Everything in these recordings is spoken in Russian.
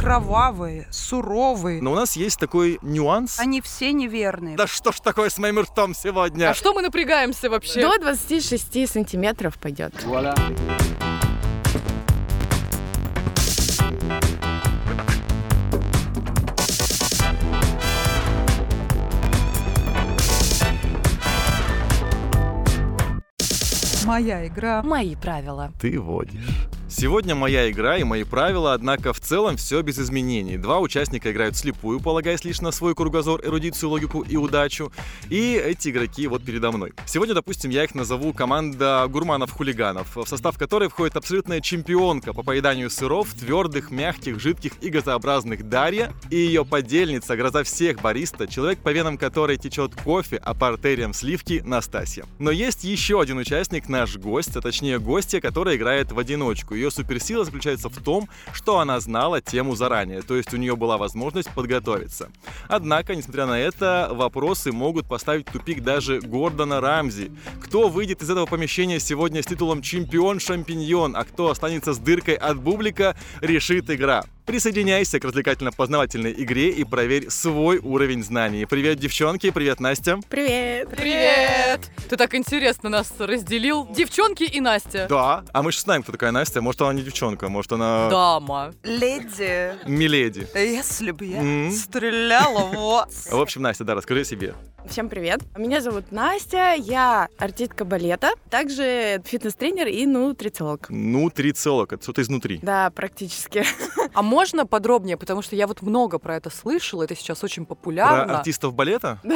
кровавые, суровые. Но у нас есть такой нюанс. Они все неверные. Да что ж такое с моим ртом сегодня? А что мы напрягаемся вообще? До 26 сантиметров пойдет. Моя игра. Мои правила. Ты водишь. Сегодня моя игра и мои правила, однако в целом все без изменений. Два участника играют слепую, полагаясь лишь на свой кругозор, эрудицию, логику и удачу. И эти игроки вот передо мной. Сегодня, допустим, я их назову команда гурманов-хулиганов, в состав которой входит абсолютная чемпионка по поеданию сыров, твердых, мягких, жидких и газообразных Дарья и ее подельница, гроза всех бариста, человек, по венам которой течет кофе, а по артериям сливки Настасья. Но есть еще один участник, наш гость, а точнее гостья, которая играет в одиночку ее суперсила заключается в том, что она знала тему заранее, то есть у нее была возможность подготовиться. Однако, несмотря на это, вопросы могут поставить тупик даже Гордона Рамзи. Кто выйдет из этого помещения сегодня с титулом чемпион-шампиньон, а кто останется с дыркой от бублика, решит игра. Присоединяйся к развлекательно-познавательной игре и проверь свой уровень знаний. Привет, девчонки, привет, Настя. Привет! Привет! Ты так интересно нас разделил. Девчонки и Настя. Да, а мы же знаем, кто такая Настя. Может, она не девчонка, может, она... Дама. Леди, Миледи. если бы я стреляла в вас. В общем, Настя, да, расскажи себе. Всем привет! Меня зовут Настя, я артистка балета, также фитнес-тренер и нутрициолог. Нутрициолог, это что-то изнутри. Да, практически. А можно подробнее, потому что я вот много про это слышала, это сейчас очень Про популярно. артистов балета?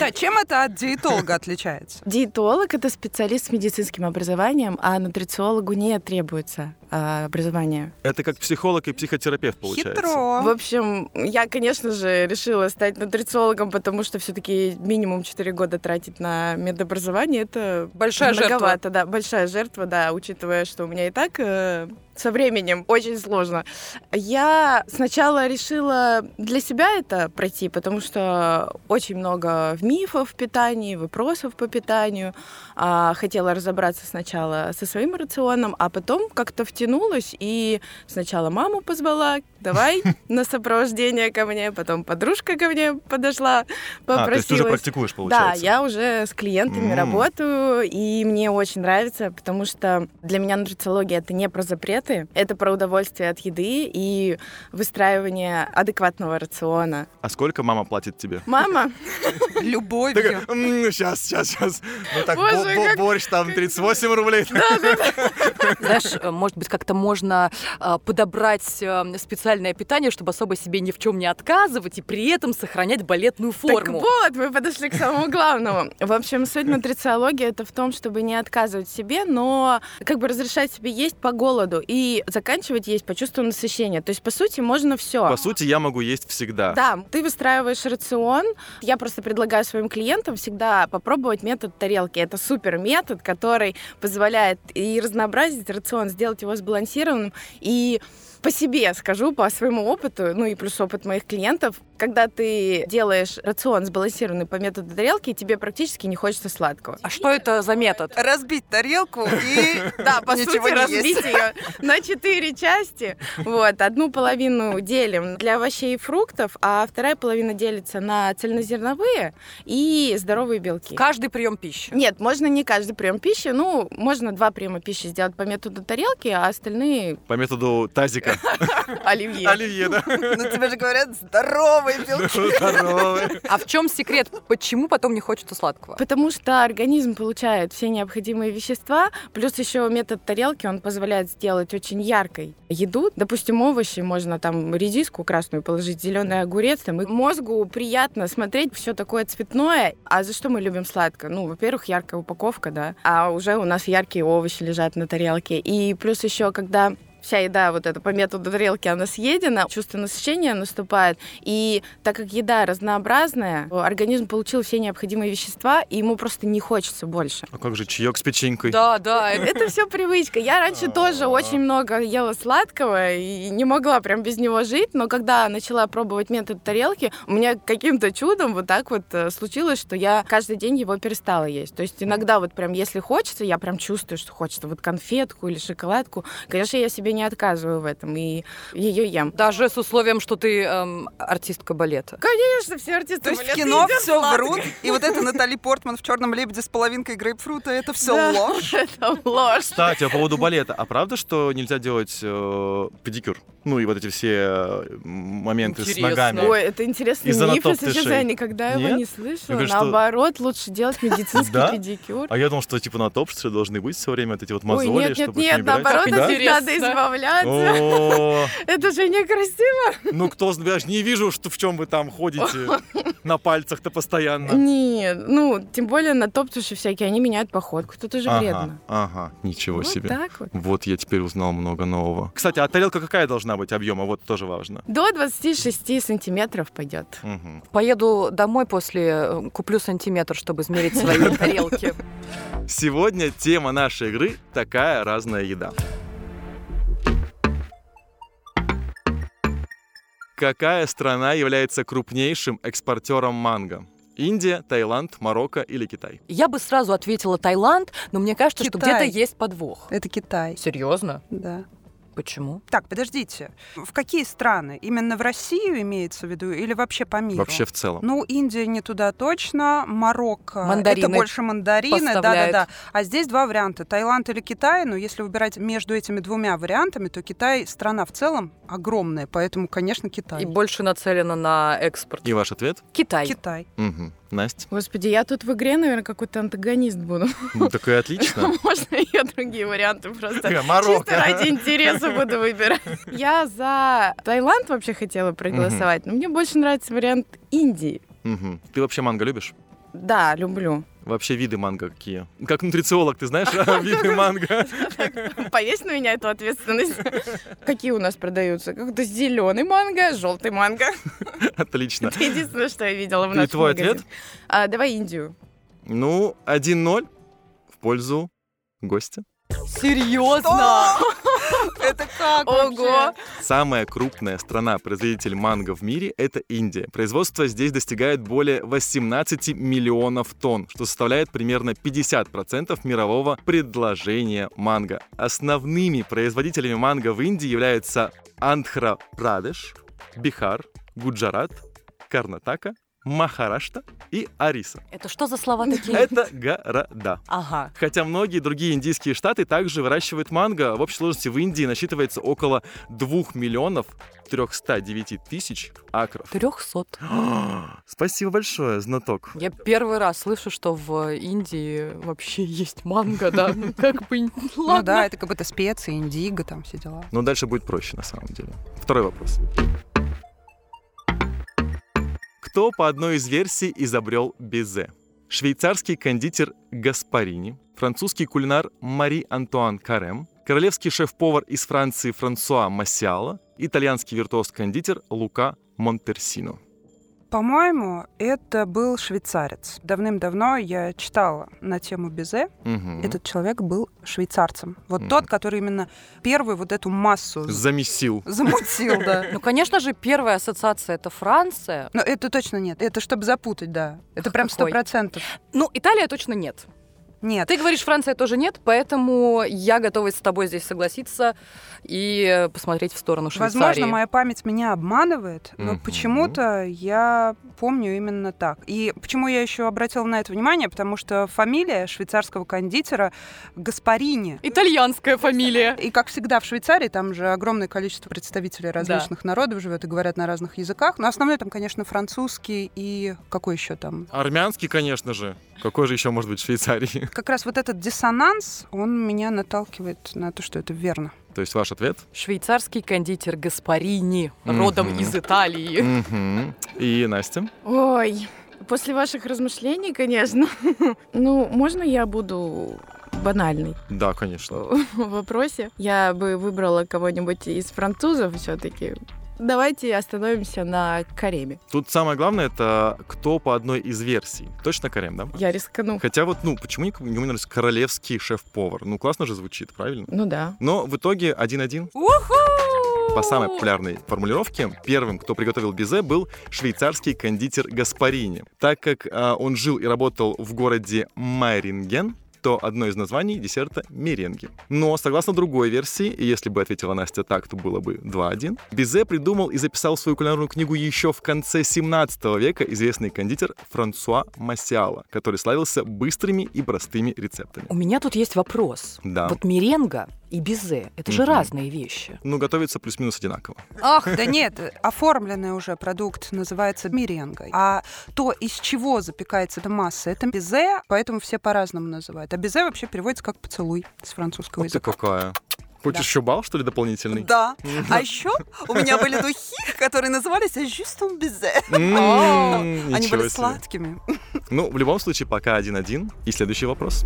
Да, чем это от диетолога отличается? Диетолог — это специалист с медицинским образованием, а нутрициологу не требуется а, образование. Это как психолог и психотерапевт получается. Хитро. В общем, я, конечно же, решила стать нутрициологом, потому что все-таки минимум 4 года тратить на медобразование это Большая жертва. многовато, да, большая жертва, да, учитывая, что у меня и так э, со временем очень сложно. Я сначала решила для себя это пройти, потому что очень много мифов в питании, вопросов по питанию. А, хотела разобраться сначала со своим рационом, а потом как-то втянулась и сначала маму позвала, давай на сопровождение ко мне, потом подружка ко мне подошла, А, то есть ты уже попросилась. практикуешь, Да, получается. я уже с клиентами М. работаю, и мне очень нравится, потому что для меня нутрициология это не про запреты, это про удовольствие от еды и выстраивание адекватного рациона. А сколько мама платит тебе? Мама, Любовью. сейчас, сейчас, сейчас. Ну так, борщ там 38 рублей. Знаешь, может быть, как-то можно э, подобрать э, специальное питание, чтобы особо себе ни в чем не отказывать и при этом сохранять балетную так форму. вот, мы подошли к самому главному. В общем, суть нутрициологии это в том, чтобы не отказывать себе, но как бы разрешать себе есть по голоду и заканчивать есть по чувству насыщения. То есть, по сути, можно все. По сути, я могу есть всегда. Да, ты выстраиваешь рацион. Я просто предлагаю своим клиентам всегда попробовать метод тарелки. Это супер метод, который позволяет и разнообразить рацион, сделать его сбалансированным. И по себе скажу, по своему опыту, ну и плюс опыт моих клиентов, когда ты делаешь рацион сбалансированный по методу тарелки, тебе практически не хочется сладкого. А что это за метод? Разбить тарелку и Да, по сути, разбить ее на четыре части. Вот, одну половину делим для овощей и фруктов, а вторая половина делится на цельнозерновые и здоровые белки. Каждый прием пищи. Нет, можно не каждый прием пищи, ну, можно два приема пищи сделать по методу тарелки, а остальные По методу тазика. оливье. Оливье, да? Ну тебе же говорят здоровые белки. Здоровый. А в чем секрет? Почему потом не хочется сладкого? Потому что организм получает все необходимые вещества, плюс еще метод тарелки, он позволяет сделать очень яркой еду. Допустим, овощи, можно там редиску красную положить, зеленый огурец, там, и мозгу приятно смотреть все такое цветное. А за что мы любим сладкое? Ну, во-первых, яркая упаковка, да, а уже у нас яркие овощи лежат на тарелке. И плюс еще, когда вся еда вот эта по методу тарелки, она съедена, чувство насыщения наступает. И так как еда разнообразная, организм получил все необходимые вещества, и ему просто не хочется больше. А как же чаек с печенькой? Да, да. это- все привычка. Я раньше тоже очень много ела сладкого и не могла прям без него жить, но когда начала пробовать метод тарелки, у меня каким-то чудом вот так вот э, случилось, что я каждый день его перестала есть. То есть иногда вот прям если хочется, я прям чувствую, что хочется вот конфетку или шоколадку. Конечно, я себе не отказываю в этом, и ее ем. Даже с условием, что ты эм, артистка балета. Конечно, все артисты То есть в кино все врут, и вот это Натали Портман в черном лебеде с половинкой грейпфрута, это все Да, ложь. Это ложь. Кстати, по поводу балета. А правда, что нельзя делать э, педикюр? Ну и вот эти все э, моменты с Интересно. ногами. Ой, это интересный Из-за миф, если честно, я никогда его Нет? не слышала. говорят, что- Наоборот, лучше делать медицинский Да? педикюр. А я думал, что типа на топ, что должны быть все время вот эти вот Ой, мозоли, нет, нет, чтобы нет, наоборот, надо интересно. Избавляться. О, Это же некрасиво. ну кто знает, я ж не вижу, что в чем вы там ходите на пальцах-то постоянно. Нет, ну, тем более на топтуши всякие, они меняют походку, тоже Ага, вредно. ага, ничего Вот себе. так вот. Вот я теперь узнал много нового. Кстати, а тарелка какая должна быть объема? Вот тоже важно. До 26 сантиметров пойдет. Поеду домой после, э, куплю сантиметр, чтобы измерить свои тарелки. Сегодня тема нашей игры такая разная еда. Какая страна является крупнейшим экспортером манго? Индия, Таиланд, Марокко или Китай? Я бы сразу ответила Таиланд, но мне кажется, что Китай. где-то есть подвох. Это Китай, Серьезно? да. Почему? Так, подождите. В какие страны? Именно в Россию имеется в виду или вообще по миру? Вообще в целом. Ну, Индия не туда точно, Марокко Мандарины это больше мандарины, да-да-да. А здесь два варианта, Таиланд или Китай. Но если выбирать между этими двумя вариантами, то Китай страна в целом огромная, поэтому, конечно, Китай. И больше нацелена на экспорт. И ваш ответ? Китай. Китай. Угу. Настя? Господи, я тут в игре, наверное, какой-то антагонист буду. Ну, так и отлично. Можно я другие варианты просто чисто ради интереса буду выбирать. Я за Таиланд вообще хотела проголосовать, но мне больше нравится вариант Индии. Ты вообще манго любишь? Да, люблю. Вообще виды манго какие? Как нутрициолог, ты знаешь виды манго? Повесь на меня эту ответственность. Какие у нас продаются? Как-то зеленый манго, желтый манго. Отлично. Это единственное, что я видела в И нашем твой магазине. ответ? А, давай Индию. Ну, 1-0 в пользу гостя. Серьезно? Как Ого! вообще? Самая крупная страна-производитель манго в мире — это Индия. Производство здесь достигает более 18 миллионов тонн, что составляет примерно 50% мирового предложения манго. Основными производителями манго в Индии являются Андхра-Прадеш, Бихар, Гуджарат, Карнатака, Махарашта и Ариса. Это что за слова такие? Это города. Ага. Хотя многие другие индийские штаты также выращивают манго. В общей сложности в Индии насчитывается около 2 миллионов 309 тысяч акров. Трехсот. Спасибо большое, знаток. Я первый раз слышу, что в Индии вообще есть манго, да? Ну, Как бы, Ну ладно. да, это как будто специи, индиго, там все дела. Но дальше будет проще на самом деле. Второй вопрос. Кто по одной из версий изобрел безе? Швейцарский кондитер Гаспарини, французский кулинар Мари Антуан Карем, королевский шеф-повар из Франции Франсуа Массиала, итальянский виртуоз-кондитер Лука Монтерсино. По-моему, это был швейцарец. Давным-давно я читала на тему Безе. Мгм. Этот человек был швейцарцем. Вот Мгм. тот, который именно первый вот эту массу Замесил. замутил, да. Ну, конечно же, первая ассоциация это Франция. Но это точно нет. Это чтобы запутать, да. Это прям сто процентов. Ну, Италия точно нет. Нет. Ты говоришь, Франция тоже нет, поэтому я готова с тобой здесь согласиться и посмотреть в сторону Швейцарии. Возможно, моя память меня обманывает, но Мгм. почему-то я помню именно так. И почему я еще обратила на это внимание? Потому что фамилия швейцарского кондитера Гаспарини. Итальянская фамилия. И как всегда в Швейцарии, там же огромное количество представителей различных народов живет и говорят на разных языках. Но основной там, конечно, французский и какой еще там? Армянский, конечно же. Какой же еще может быть в Швейцарии? Как раз вот этот диссонанс, он меня наталкивает на то, что это верно. То есть ваш ответ? Швейцарский кондитер Гаспарини, родом из Италии. И Настя? Ой, после ваших размышлений, конечно. Ну, можно я буду банальной Да, конечно. в вопросе? Я бы выбрала кого-нибудь из французов все-таки. Давайте остановимся на Кареме. Тут самое главное, это кто по одной из версий. Точно Карем, да? Я рискну. Хотя вот, ну, почему не, не упоминались королевский шеф-повар? Ну, классно же звучит, правильно? Ну да. Но в итоге 1-1. По самой популярной формулировке, первым, кто приготовил безе, был швейцарский кондитер Гаспарини. Так как а, он жил и работал в городе Майринген, что одно из названий десерта — меренги. Но, согласно другой версии, и если бы ответила Настя так, то было бы 2-1, Бизе придумал и записал свою кулинарную книгу еще в конце 17 века известный кондитер Франсуа Массиала, который славился быстрыми и простыми рецептами. У меня тут есть вопрос. Да. Вот меренга и безе — это же Мгм. разные вещи. Ну, готовится плюс-минус одинаково. Ах, да нет, оформленный уже продукт называется меренгой. А то, из чего запекается эта масса, это безе, поэтому все по-разному называют. А безе вообще переводится как поцелуй с французского Вот ты языка. какая. Хочешь Да. еще бал, что ли, дополнительный? Да. А еще у меня были духи, которые назывались «Juste безе». Они были сладкими. Ну, в любом случае, пока 1-1. И следующий вопрос.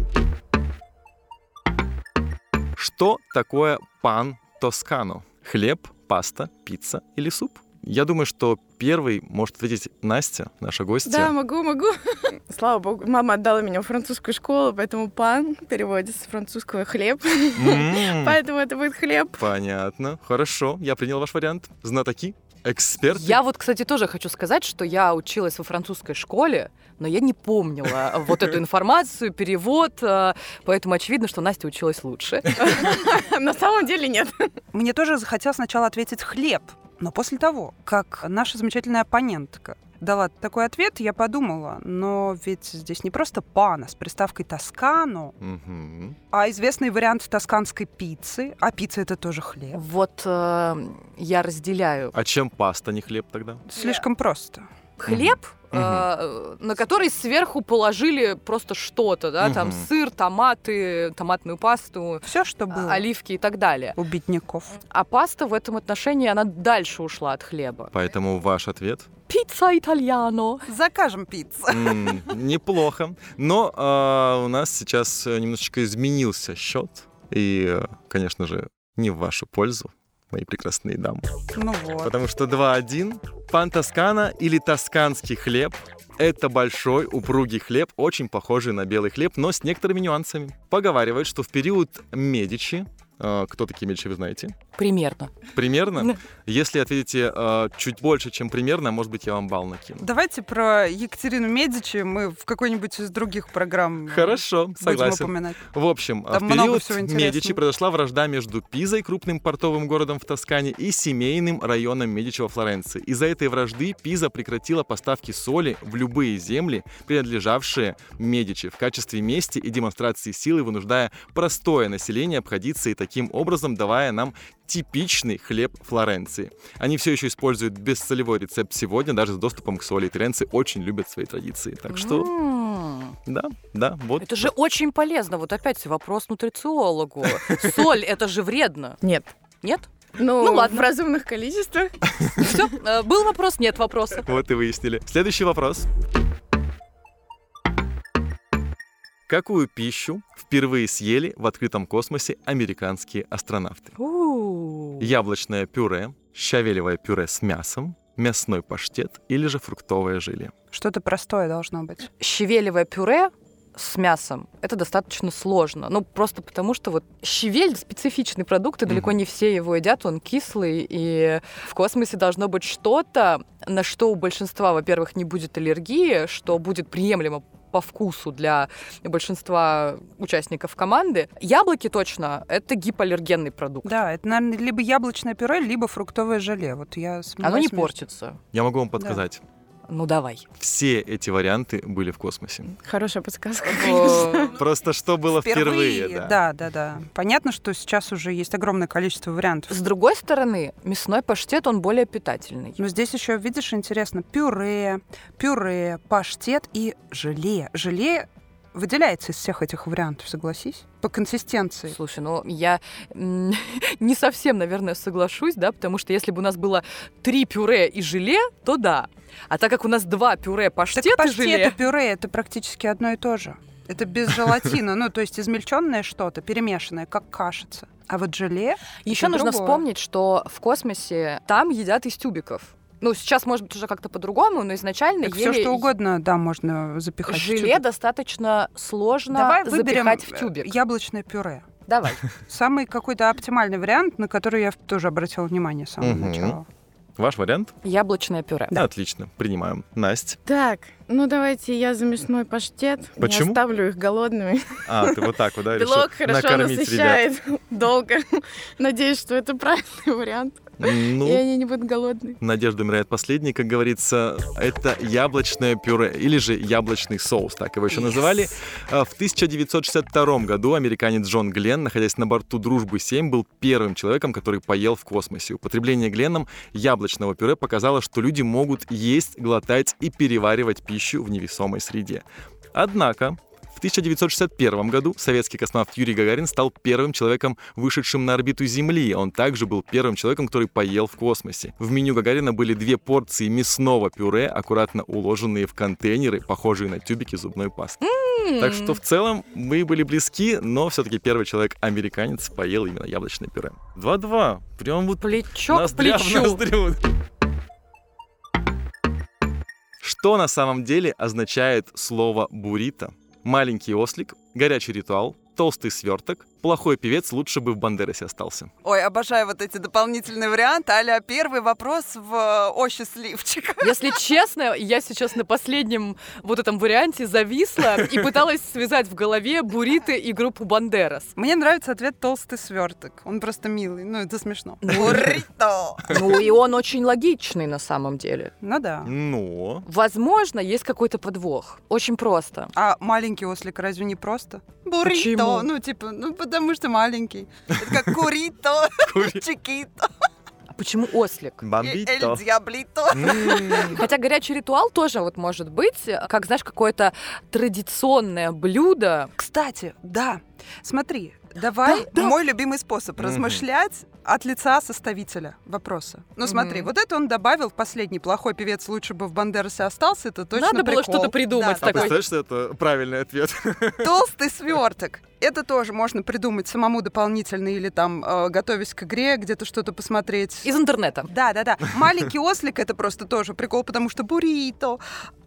Что такое пан тоскано? Хлеб, паста, пицца или суп? Я думаю, что первый может ответить Настя, наша гостья. Да, могу, могу. Слава богу, мама отдала меня в французскую школу, поэтому пан переводится с французского хлеб. Поэтому это будет хлеб. Понятно. Хорошо, я принял ваш вариант. Знатоки, эксперты. Я вот, кстати, тоже хочу сказать, что я училась во французской школе, но я не помнила вот эту информацию, перевод, э, поэтому очевидно, что Настя училась лучше. На самом деле нет. Мне тоже захотелось сначала ответить «хлеб», но после того, как наша замечательная оппонентка дала такой ответ, я подумала, но ведь здесь не просто пана с приставкой «тоскано», Мгм. а известный вариант тосканской пиццы, а пицца — это тоже хлеб. Вот э, я разделяю А чем паста, не хлеб тогда? Слишком просто. Хлеб, Мгм. э, на который сверху положили просто что-то, да, там Мгм. сыр, томаты, томатную пасту, Все, что было а- оливки и так далее. у бедняков. А паста в этом отношении, она дальше ушла от хлеба. Поэтому ваш ответ? Пицца итальяно. Закажем пиццу. М, Неплохо. Но а, у нас сейчас э, немножечко изменился счет. И, э, конечно же, не в вашу пользу, мои прекрасные дамы. Ну вот. Потому что 2-1. Пан Тоскана или тосканский хлеб — это большой упругий хлеб, очень похожий на белый хлеб, но с некоторыми нюансами. Поговаривают, что в период Медичи, кто такие Медичи, вы знаете? Примерно. Примерно. Если ответите э, чуть больше, чем примерно, может быть, я вам бал накину. Давайте про Екатерину Медичи мы в какой-нибудь из других программ э, Хорошо, будем согласен. упоминать. В общем, Там в период. Медичи произошла вражда между Пизой, крупным портовым городом в Тоскане, и семейным районом Медичи во Флоренции. Из-за этой вражды Пиза прекратила поставки соли в любые земли, принадлежавшие Медичи, в качестве мести и демонстрации силы, вынуждая простое население обходиться и таким образом давая нам типичный хлеб Флоренции. Они все еще используют бессолевой рецепт сегодня, даже с доступом к соли. Итальянцы очень любят свои традиции. Так что, да, да, вот. Это же очень полезно. Вот опять вопрос нутрициологу. Соль, это же вредно. Нет. Нет? Ну, Ну, ладно. в разумных количествах. Все, был вопрос, нет вопроса. Вот и выяснили. Следующий вопрос. Какую пищу впервые съели в открытом космосе американские астронавты? Яблочное пюре, щавелевое пюре с мясом, мясной паштет или же фруктовое желе? Что-то простое должно быть. Щавелевое пюре с мясом это достаточно сложно. Ну, просто потому что вот щавель специфичный продукт, и далеко не все его едят, он кислый, и в космосе должно быть что-то, на что у большинства, во-первых, не будет аллергии, что будет приемлемо по вкусу для большинства участников команды. Яблоки точно это гипоаллергенный продукт. Да, это, наверное, либо яблочное пюре, либо фруктовое желе. Вот я Оно не портится. Я могу вам подсказать. Ну давай. Все эти варианты были в космосе. Хорошая подсказка. Просто что было впервые, да. да, да, да. Понятно, что сейчас уже есть огромное количество вариантов. С другой стороны, мясной паштет, он более питательный. Но здесь еще, видишь, интересно, пюре, пюре, паштет и желе. Желе выделяется из всех этих вариантов, согласись? По консистенции. Слушай, ну я не совсем, наверное, соглашусь, да, потому что если бы у нас было три пюре и желе, то да. А так как у нас два пюре, паштет, Так и паштет желе... и пюре это практически одно и то же. Это без желатина, ну, то есть измельченное что-то, перемешанное, как кашица. А вот желе... Еще нужно другое. вспомнить, что в космосе там едят из тюбиков. Ну, сейчас, может быть, уже как-то по-другому, но изначально Так все ели что угодно, да, можно запихать. в желе достаточно сложно Давай выберем запихать в э, тюбик. яблочное пюре. Давай. Самый какой-то оптимальный вариант, на который я тоже обратила внимание с самого Мгм. начала. Ваш вариант? Яблочное пюре. Да. Отлично, принимаем. Настя. Так, ну давайте я за мясной паштет. Почему? Не оставлю их голодными. А, ты вот так вот, да, Белок хорошо накормить ребят. насыщает долго. Надеюсь, что это правильный вариант. И Ну, они не будут голодны. Надежда умирает последней, как говорится, это яблочное пюре или же яблочный соус, так его еще называли. А, В 1962 году американец Джон Гленн, находясь на борту «Дружбы-7», был первым человеком, который поел в космосе. Употребление Гленном яблочного пюре показало, что люди могут есть, глотать и переваривать пищу в невесомой среде. Однако в 1961 году советский космонавт Юрий Гагарин стал первым человеком, вышедшим на орбиту Земли. Он также был первым человеком, который поел в космосе. В меню Гагарина были две порции мясного пюре, аккуратно уложенные в контейнеры, похожие на тюбики зубной пасты. Так что в целом мы были близки, но все-таки первый человек-американец поел именно яблочное пюре. 2-2. Прям вот Плечо к в плечу. ноздрю. Что на самом деле означает слово буррито? Маленький ослик, горячий ритуал, толстый сверток, плохой певец лучше бы в Бандерасе остался. Ой, обожаю вот эти дополнительные варианты. Аля, первый вопрос в э, «О, счастливчик». Если честно, я сейчас на последнем вот этом варианте зависла и пыталась связать в голове Буриты и группу Бандерас. Мне нравится ответ «толстый сверток». Он просто милый. Ну, это смешно. Ну, Буррито. Ну и он очень логичный на самом деле. Ну да. Но... Возможно, есть какой-то подвох. Очень просто. А маленький ослик разве не просто? Буррито. Ну, типа, ну, потому что маленький. Это как курито, Кури- чикито, А почему ослик? Бомбито. эль диаблито. Хотя горячий ритуал тоже вот может быть, как, знаешь, какое-то традиционное блюдо. Кстати, да, смотри, давай Да, да. мой любимый способ Мгм. размышлять от лица составителя вопроса. Ну смотри, Мгм. вот это он добавил в последний плохой певец лучше бы в Бандерасе остался, это точно Надо было прикол. что-то придумать А Да, такой. представляешь, что это правильный ответ? Толстый сверток. Это тоже можно придумать самому дополнительно или там, э, готовясь к игре, где-то что-то посмотреть. Из интернета. Да, да, да. Маленький ослик это просто тоже прикол, потому что буррито.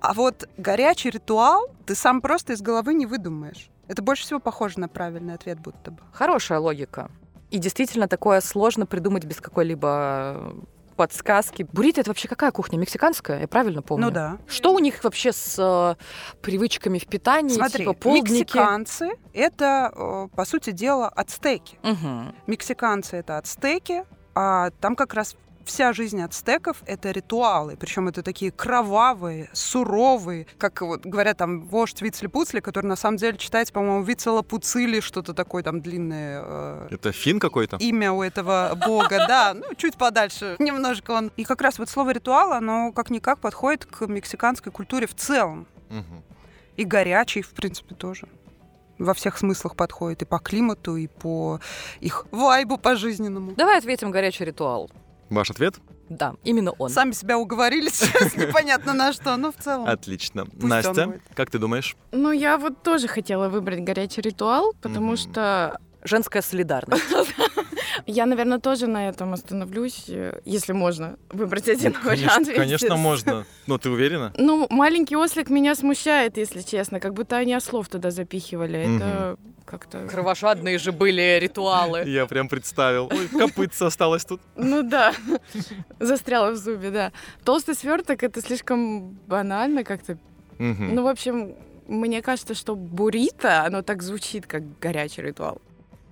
А вот горячий ритуал ты сам просто из головы не выдумаешь. Это больше всего похоже на правильный ответ, будто бы. Хорошая логика. И действительно такое сложно придумать без какой-либо подсказки. Буррито это вообще какая кухня? Мексиканская? Я правильно помню? Ну да. Что у них вообще с э, привычками в питании? Смотри, типа полдники? мексиканцы это, э, по сути дела, ацтеки. Мгм. Мексиканцы это ацтеки, а там как раз вся жизнь ацтеков — это ритуалы. Причем это такие кровавые, суровые, как вот говорят там вождь Вицли-Пуцли, который на самом деле читается, по-моему, Вицела-Пуцили, что-то такое там длинное э, Это фин какой-то? имя у этого бога, да, ну, чуть подальше немножко он. И как раз вот слово ритуал, оно как-никак подходит к мексиканской культуре в целом. И горячий, в принципе, тоже. Во всех смыслах подходит и по климату, и по их вайбу пожизненному. Давай ответим горячий ритуал. Ваш ответ? Да, именно он. Сами себя уговорили сейчас, непонятно на что, но в целом. Отлично. он Настя, как ты думаешь? Ну, я вот тоже хотела выбрать горячий ритуал, потому Мгм. что Женская солидарность. я, наверное, тоже на этом остановлюсь, если можно выбрать один Ну, вариант. конечно, конечно, можно. Но ты уверена? Ну, маленький ослик меня смущает, если честно, как будто они ослов туда запихивали. Это как-то... Кровожадные же были ритуалы. Я прям представил. Ой, копытца осталось тут. Ну да, застряла в зубе, да. Толстый сверток это слишком банально как-то. Ну, в общем, мне кажется, что буррито, оно так звучит, как горячий ритуал.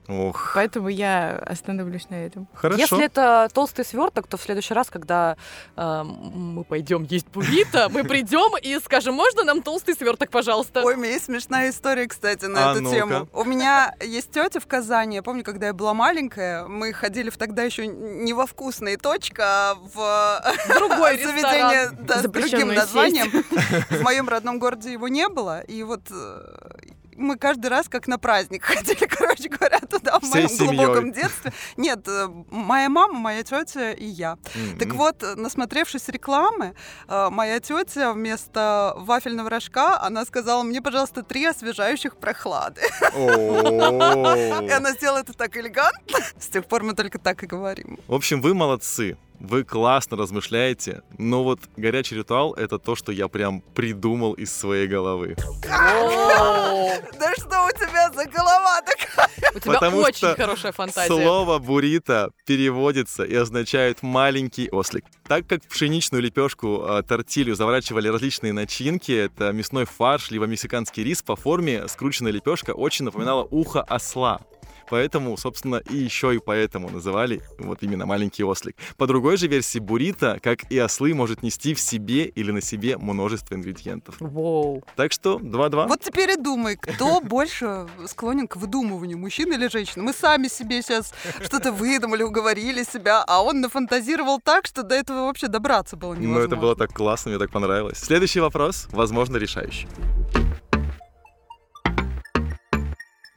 Ох, Поэтому я остановлюсь на этом. хорошо. Если это толстый сверток, то в следующий раз, когда э, мы пойдем есть буррито, мы придем и скажем, можно нам толстый сверток, пожалуйста? Ой, у меня есть смешная история, кстати, на А эту ну-ка. тему. У меня есть тетя в Казани. Я помню, когда я была маленькая, мы ходили в тогда еще не во вкусные точка, а в Другой заведение да, с другим названием. В моем родном городе его не было. И вот э, мы каждый раз как на праздник ходили, короче говоря, туда в Всей моем семьей. глубоком детстве. Нет, э, моя мама, моя тетя и я. М-м. Так вот, э, насмотревшись рекламы, э, моя тетя вместо вафельного рожка, она сказала мне, пожалуйста, три освежающих прохлады. И она сделала это так элегантно. С тех пор мы только так и говорим. В общем, вы молодцы. Вы классно размышляете, но вот горячий ритуал — это то, что я прям придумал из своей головы. Да что у тебя за голова такая? У тебя Потому очень хорошая фантазия. Слово «буррито» переводится и означает «маленький ослик». Так как в пшеничную лепешку э, тортилью заворачивали различные начинки, это мясной фарш, либо мексиканский рис, по форме скрученная лепешка очень напоминала ухо осла. Поэтому, собственно, и еще и поэтому называли вот именно маленький ослик. По другой же версии, буррито, как и ослы, может нести в себе или на себе множество ингредиентов. Воу. Так что 2-2. Вот теперь и думай, кто больше склонен к выдумыванию, мужчина или женщина? Мы сами себе сейчас что-то выдумали, уговорили себя, а он нафантазировал так, что до этого вообще добраться было невозможно. Ну, это было так классно, мне так понравилось. Следующий вопрос, возможно, решающий.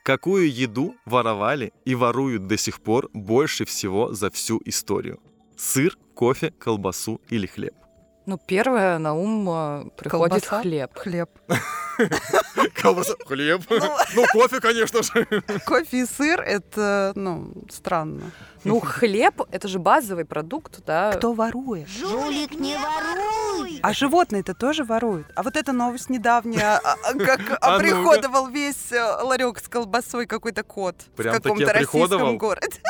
Какую еду воровали и воруют до сих пор больше всего за всю историю? Сыр, кофе, колбасу или хлеб? Ну, первое на ум э, приходит Колбаса? хлеб. Хлеб. Колбаса, хлеб. Ну, кофе, конечно же. Кофе и сыр — это, ну, странно. Ну, хлеб — это же базовый продукт, да. Кто ворует? Жулик, не воруй! А животные-то тоже воруют. А вот эта новость недавняя, а- а как А оприходовал весь э, ларек с колбасой какой-то кот в каком-то российском городе.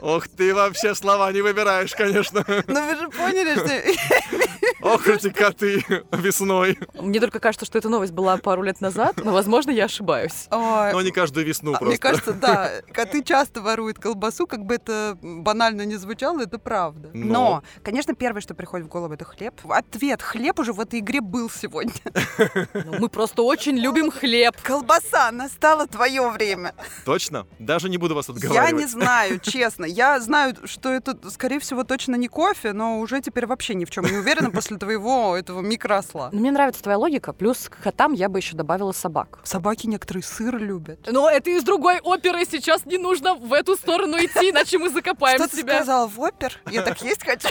Ох, ты вообще слова не выбираешь, конечно. Ну вы же поняли, что Ох, эти коты весной. Мне только кажется, что эта новость была пару лет назад, но, возможно, я ошибаюсь. Ой, Но не каждую весну а, просто. Мне кажется, да, коты часто воруют колбасу, как бы это банально не звучало, это правда. Но. Но, конечно, первое, что приходит в голову, это хлеб. Ответ хлеб уже в этой игре был сегодня. Ну, мы просто очень любим хлеб. Колбаса, настало твое время. Точно? Даже не буду вас Я отговаривать. не знаю, честно. Я знаю, что это, скорее всего, точно не кофе, но уже теперь вообще ни в чем не уверена после твоего этого микроосла. Ну, Мне нравится твоя логика, плюс к котам я бы еще добавила собак. Собаки некоторые сыр любят. Но это из другой оперы, сейчас не нужно в эту сторону идти, иначе мы закопаем Что ты себя. сказал в опер? Я так есть хочу.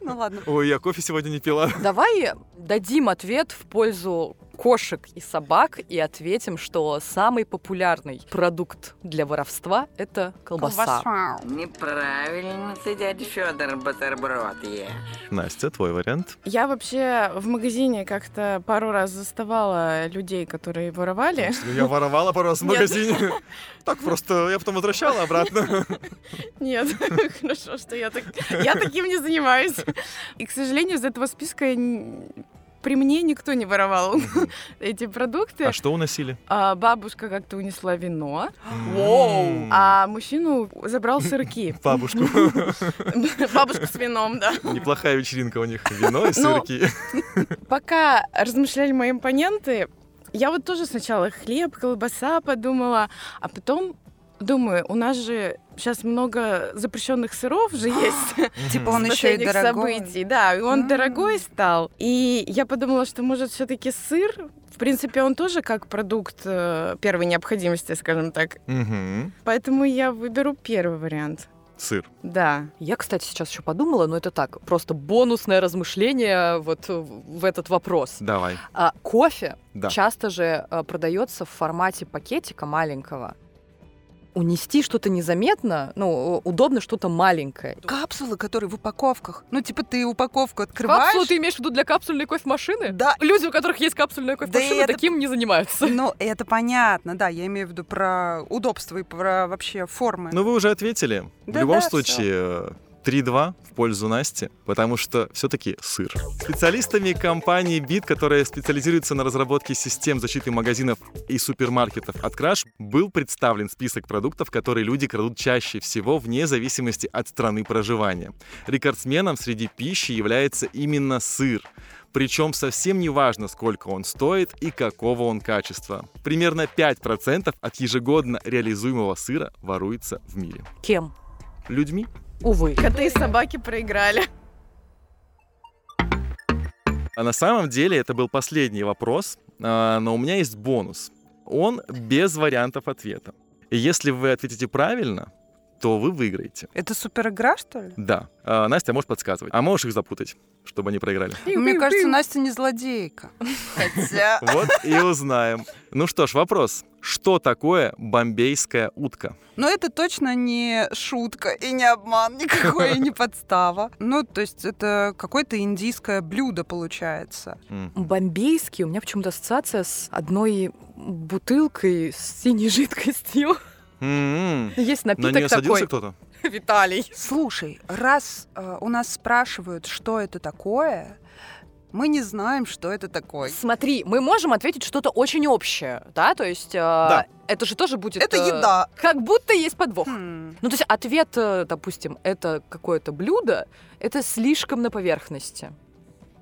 Ну ладно. Ой, я кофе сегодня не пила. Давай дадим ответ в пользу кошек и собак и ответим, что самый популярный продукт для воровства — это колбаса. Неправильно ты, дядя Федор, бутерброд ешь. Настя, твой вариант. Я вообще в магазине как-то пару раз заставала людей, которые воровали. Я воровала пару раз в магазине. Так просто я потом возвращала обратно. Нет, хорошо, что я так... Я таким не занимаюсь. И, к сожалению, из этого списка при мне никто не воровал эти продукты. А что уносили? А бабушка как-то унесла вино, Воу! а мужчину забрал сырки. Бабушку. Бабушка с вином, да. Неплохая вечеринка у них. Вино и Ну, сырки. Пока размышляли мои оппоненты, я вот тоже сначала хлеб, колбаса подумала, а потом думаю, у нас же сейчас много запрещенных сыров же есть. Типа он еще и дорогой. событий. Да, и он дорогой стал. И я подумала, что может все-таки сыр, в принципе, он тоже как продукт э, первой необходимости, скажем так. Поэтому я выберу первый вариант. Сыр. Да. Я, кстати, сейчас еще подумала, но это так, просто бонусное размышление вот в этот вопрос. Давай. А кофе Да. часто же э, продается в формате пакетика маленького. Унести что-то незаметно, ну, удобно что-то маленькое. Капсулы, которые в упаковках. Ну, типа ты упаковку открываешь. Капсулу ты имеешь в виду для капсульной кофемашины? Да. Люди, у которых есть капсульная кофемашина, это- таким не занимаются. Ну, это понятно, да, я имею в виду про удобство и про вообще формы. Ну, вы уже ответили. В Да-да, любом всё. случае, э, 3-2 в пользу Насти, потому что все-таки сыр. Специалистами компании Bit, которая специализируется на разработке систем защиты магазинов и супермаркетов от краж, был представлен список продуктов, которые люди крадут чаще всего вне зависимости от страны проживания. Рекордсменом среди пищи является именно сыр. Причем совсем не важно, сколько он стоит и какого он качества. Примерно 5% от ежегодно реализуемого сыра воруется в мире. Кем? Людьми? Увы. Коты и собаки проиграли. А на самом деле это был последний вопрос, а, но у меня есть бонус. Он без вариантов ответа. И если вы ответите правильно, то вы выиграете. Это супер игра, что ли? Да. А, Настя может подсказывать. А можешь их запутать, чтобы они проиграли. Мне кажется, Настя не злодейка. Хотя... Вот и узнаем. Ну что ж, вопрос. Что такое бомбейская утка? Но это точно не шутка и не обман никакой, и не подстава. Ну, то есть это какое-то индийское блюдо получается. Бомбейский, у меня почему-то ассоциация с одной бутылкой с синей жидкостью. М-м. Есть На напиток нее садился такой. кто-то? Виталий. Слушай, раз э, у нас спрашивают, что это такое, мы не знаем, что это такое. Смотри, мы можем ответить что-то очень общее, да? То есть э, это же тоже будет... Это э, еда. Как будто есть подвох. Хм. Ну, то есть ответ, э, допустим, это какое-то блюдо, это слишком на поверхности.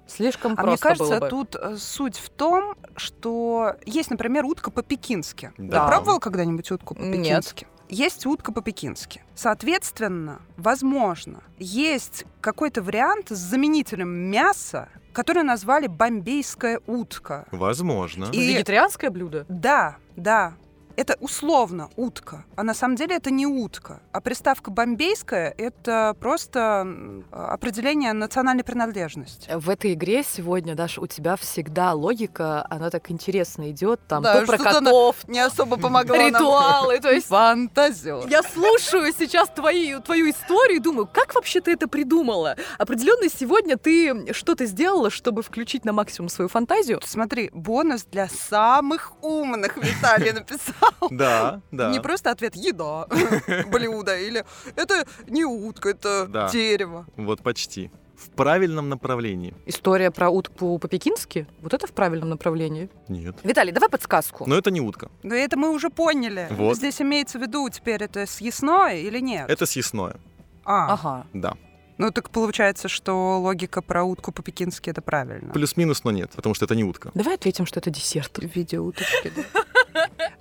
Слишком А мне просто кажется, было бы. тут э, суть в том, что есть, например, утка по-пекински. Да. Ты пробовал когда-нибудь утку Нет. по-пекински? Есть утка по-пекински. Соответственно, возможно, есть какой-то вариант с заменителем мяса, который назвали бомбейская утка. Возможно. И- Вегетарианское блюдо? Да, да. Это условно утка, а на самом деле это не утка. А приставка бомбейская — это просто определение национальной принадлежности. В этой игре сегодня, Даша, у тебя всегда логика, она так интересно идет, там Да, то про котов, Не особо помогла ритуалы, то есть Фантазер. Я слушаю сейчас твои, твою историю и думаю, как вообще ты это придумала? Определенно сегодня ты что-то сделала, чтобы включить на максимум свою фантазию. Смотри, бонус для самых умных Виталий написал. Да, да. Не просто ответ «еда», «блюдо» или «это не утка, это Да. дерево». Вот почти. В правильном направлении. История про утку по-пекински? Вот это в правильном направлении. Нет. Виталий, давай подсказку. Но это не утка. Но это мы уже поняли. Вот. Здесь имеется в виду теперь это съестное или нет? Это съестное. А, Ага. Да. ну так получается, что логика про утку по-пекински это правильно. Плюс-минус, но нет, потому что это не утка. Давай ответим, что это десерт. В виде уточки, да.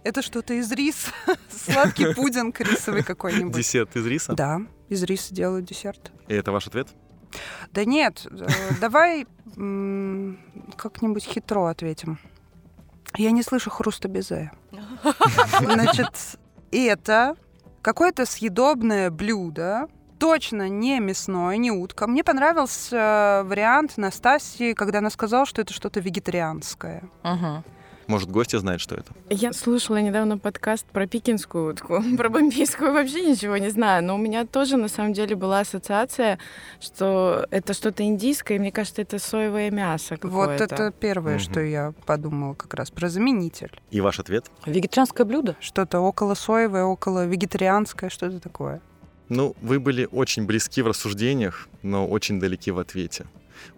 Это что-то из риса. Сладкий пудинг рисовый какой-нибудь. Десерт из риса. Да, из риса делают десерт. И это ваш ответ? Да нет, э, давай как-нибудь хитро ответим. Я не слышу хруста безе. Значит, это какое-то съедобное блюдо, точно не мясное, не утка. Мне понравился э, вариант Настасии, когда она сказала, что это что-то вегетарианское. Мгм. Может, гостья знает, что это? Я слушала недавно подкаст про пекинскую утку. Про бомбейскую вообще ничего не знаю. Но у меня тоже, на самом деле, была ассоциация, что это что-то индийское, и мне кажется, это соевое мясо Вот какое-то. это первое, Мгм. что я подумала как раз про заменитель. И ваш ответ? Вегетарианское блюдо? Что-то около соевое, около вегетарианское, что-то такое. Ну, вы были очень близки в рассуждениях, но очень далеки в ответе.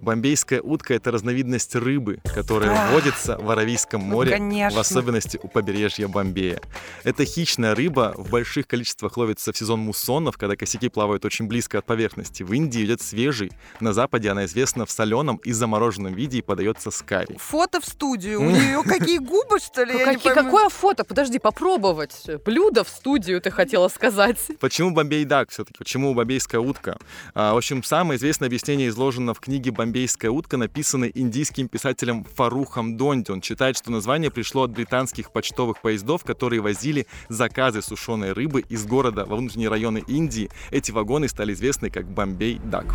Бомбейская утка — это разновидность рыбы, которая водится в Аравийском Ну, море, конечно. в особенности у побережья Бомбея. Эта хищная рыба в больших количествах ловится в сезон муссонов, когда косяки плавают очень близко от поверхности. В Индии идет свежий, на Западе она известна в соленом и замороженном виде и подается с карри. Фото в студию. У нее какие губы, что ли? Какое фото? Подожди, попробовать. Блюдо в студию, ты хотела сказать. Почему Бомбей Дак все-таки? Почему бомбейская утка? А, в общем, самое известное объяснение изложено в книге «Бомбейская утка», написанной индийским писателем Фарухом Донди. Он считает, что название пришло от британских почтовых поездов, которые возили заказы сушеной рыбы из города во внутренние районы Индии. Эти вагоны стали известны как Бомбей Дак.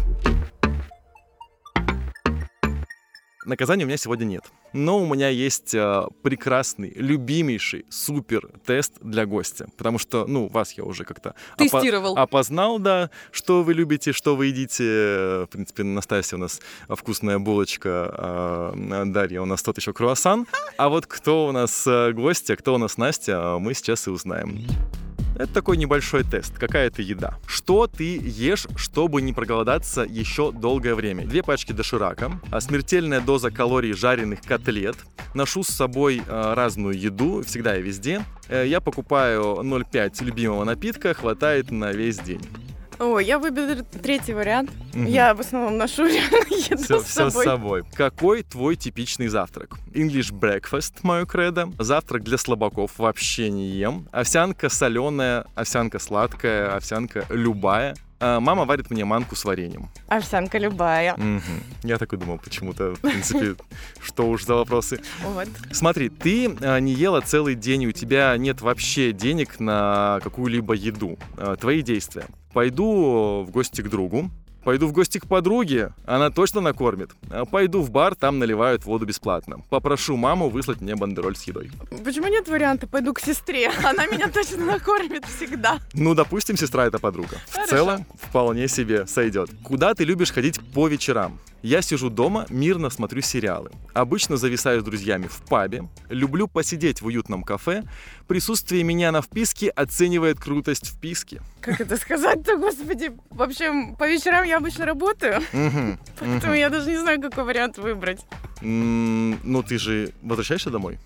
Наказания у меня сегодня нет. Но у меня есть э, прекрасный, любимейший супер тест для гостя. Потому что, ну, вас я уже как-то опо- Тестировал. опознал, да, что вы любите, что вы едите. Э, В принципе, Настасья у нас вкусная булочка, а Дарья у нас тот еще круассан. А вот кто у нас э, гостья, кто у нас Настя, мы сейчас и узнаем. Это такой небольшой тест. Какая ты еда? Что ты ешь, чтобы не проголодаться еще долгое время? Две пачки доширака, а смертельная доза калорий жареных котлет. Ношу с собой э, разную еду, всегда и везде. Э, я покупаю 0,5 любимого напитка, хватает на весь день. О, я выберу третий вариант. Мгм. Я в основном ношу еду Все, с все с собой. собой. Какой твой типичный завтрак? English breakfast, мое кредо. Завтрак для слабаков вообще не ем. Овсянка соленая, овсянка сладкая, овсянка любая. а, мама варит мне манку с вареньем. Овсянка любая. Мгм. Я так и думал почему-то, в принципе, что уж за вопросы. Вот. Смотри, ты а, не ела целый день, и у тебя нет вообще денег на какую-либо еду. А, Твои действия. Пойду в гости к другу, Пойду в гости к подруге, она точно накормит. А Пойду в бар, там наливают воду бесплатно. Попрошу маму выслать мне бандероль с едой. Почему нет варианта? Пойду к сестре. Она меня точно накормит всегда. Ну, допустим, сестра это подруга. В целом, вполне себе сойдет. Куда ты любишь ходить по вечерам? Я сижу дома, мирно смотрю сериалы. Обычно зависаю с друзьями в пабе. Люблю посидеть в уютном кафе. Присутствие меня на вписке оценивает крутость вписки. Как это сказать-то, господи? Вообще, по вечерам я обычно работаю, поэтому я даже не знаю, какой вариант выбрать. Ну, ты же возвращаешься домой?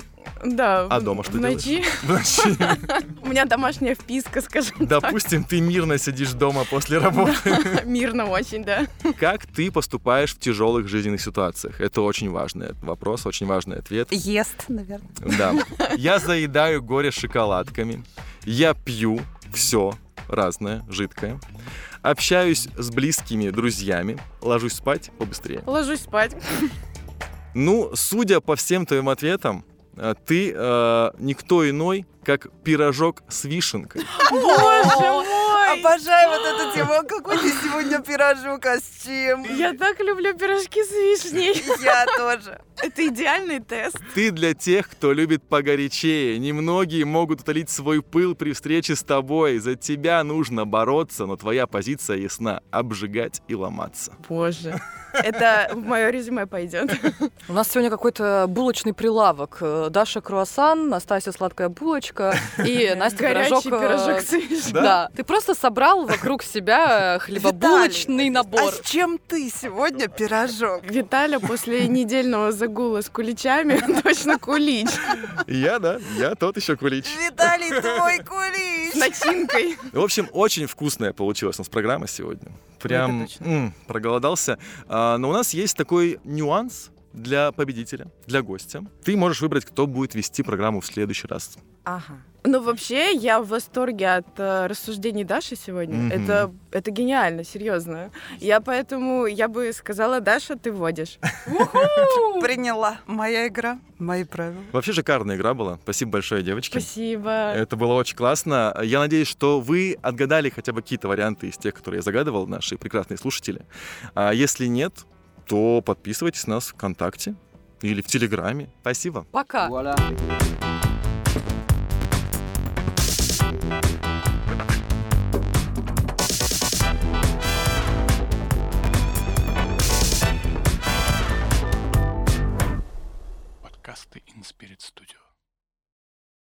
Да. А дома что в ночи. У меня домашняя вписка, скажем Допустим, ты мирно сидишь дома после работы. так. Мирно очень, да. Как ты поступаешь в тяжелых жизненных ситуациях? Это очень важный вопрос, очень важный ответ. Ест, наверное. Да. Я заедаю горе шоколадками. Я пью все разное, жидкое. Общаюсь с близкими друзьями. Ложусь спать побыстрее. Ложусь спать. Ну, судя по всем твоим ответам, э, ты э, никто иной, как пирожок с вишенкой. Боже мой! Обожаю вот эту тему. Какой ты сегодня пирожок, а с чем? Я так люблю пирожки с вишней. Я тоже. Это идеальный тест. Ты для тех, кто любит погорячее. Немногие могут утолить свой пыл при встрече с тобой. За тебя нужно бороться, но твоя позиция ясна — обжигать и ломаться. Боже. Это в мое резюме пойдет. У нас сегодня какой-то булочный прилавок. Э, Даша круассан, Настасья сладкая булочка и Настя пирожок. Горячий э, пирожок. Да. Ты просто собрал вокруг себя хлебобулочный А набор. с чем ты сегодня пирожок? Виталя после недельного загула с куличами точно кулич Я, да, я тот еще кулич. Виталий, твой с начинкой. В общем, очень вкусная получилась у нас программа сегодня. Прям Это точно. м, проголодался. А, но у нас есть такой нюанс для победителя, для гостя. Ты можешь выбрать, кто будет вести программу в следующий раз. Ага. Ну, вообще, я в восторге от э, рассуждений Даши сегодня. Мгм. Это, это гениально, серьезно. Я поэтому, я бы сказала, Даша, ты водишь. Приняла. Моя игра, мои правила. Вообще шикарная игра была. Спасибо большое, девочки. Спасибо. Это было очень классно. Я надеюсь, что вы отгадали хотя бы какие-то варианты из тех, которые я загадывал, наши прекрасные слушатели. А если нет, то подписывайтесь на нас ВКонтакте или в Телеграме. Спасибо. Пока. Подкасты InSpirit Studio.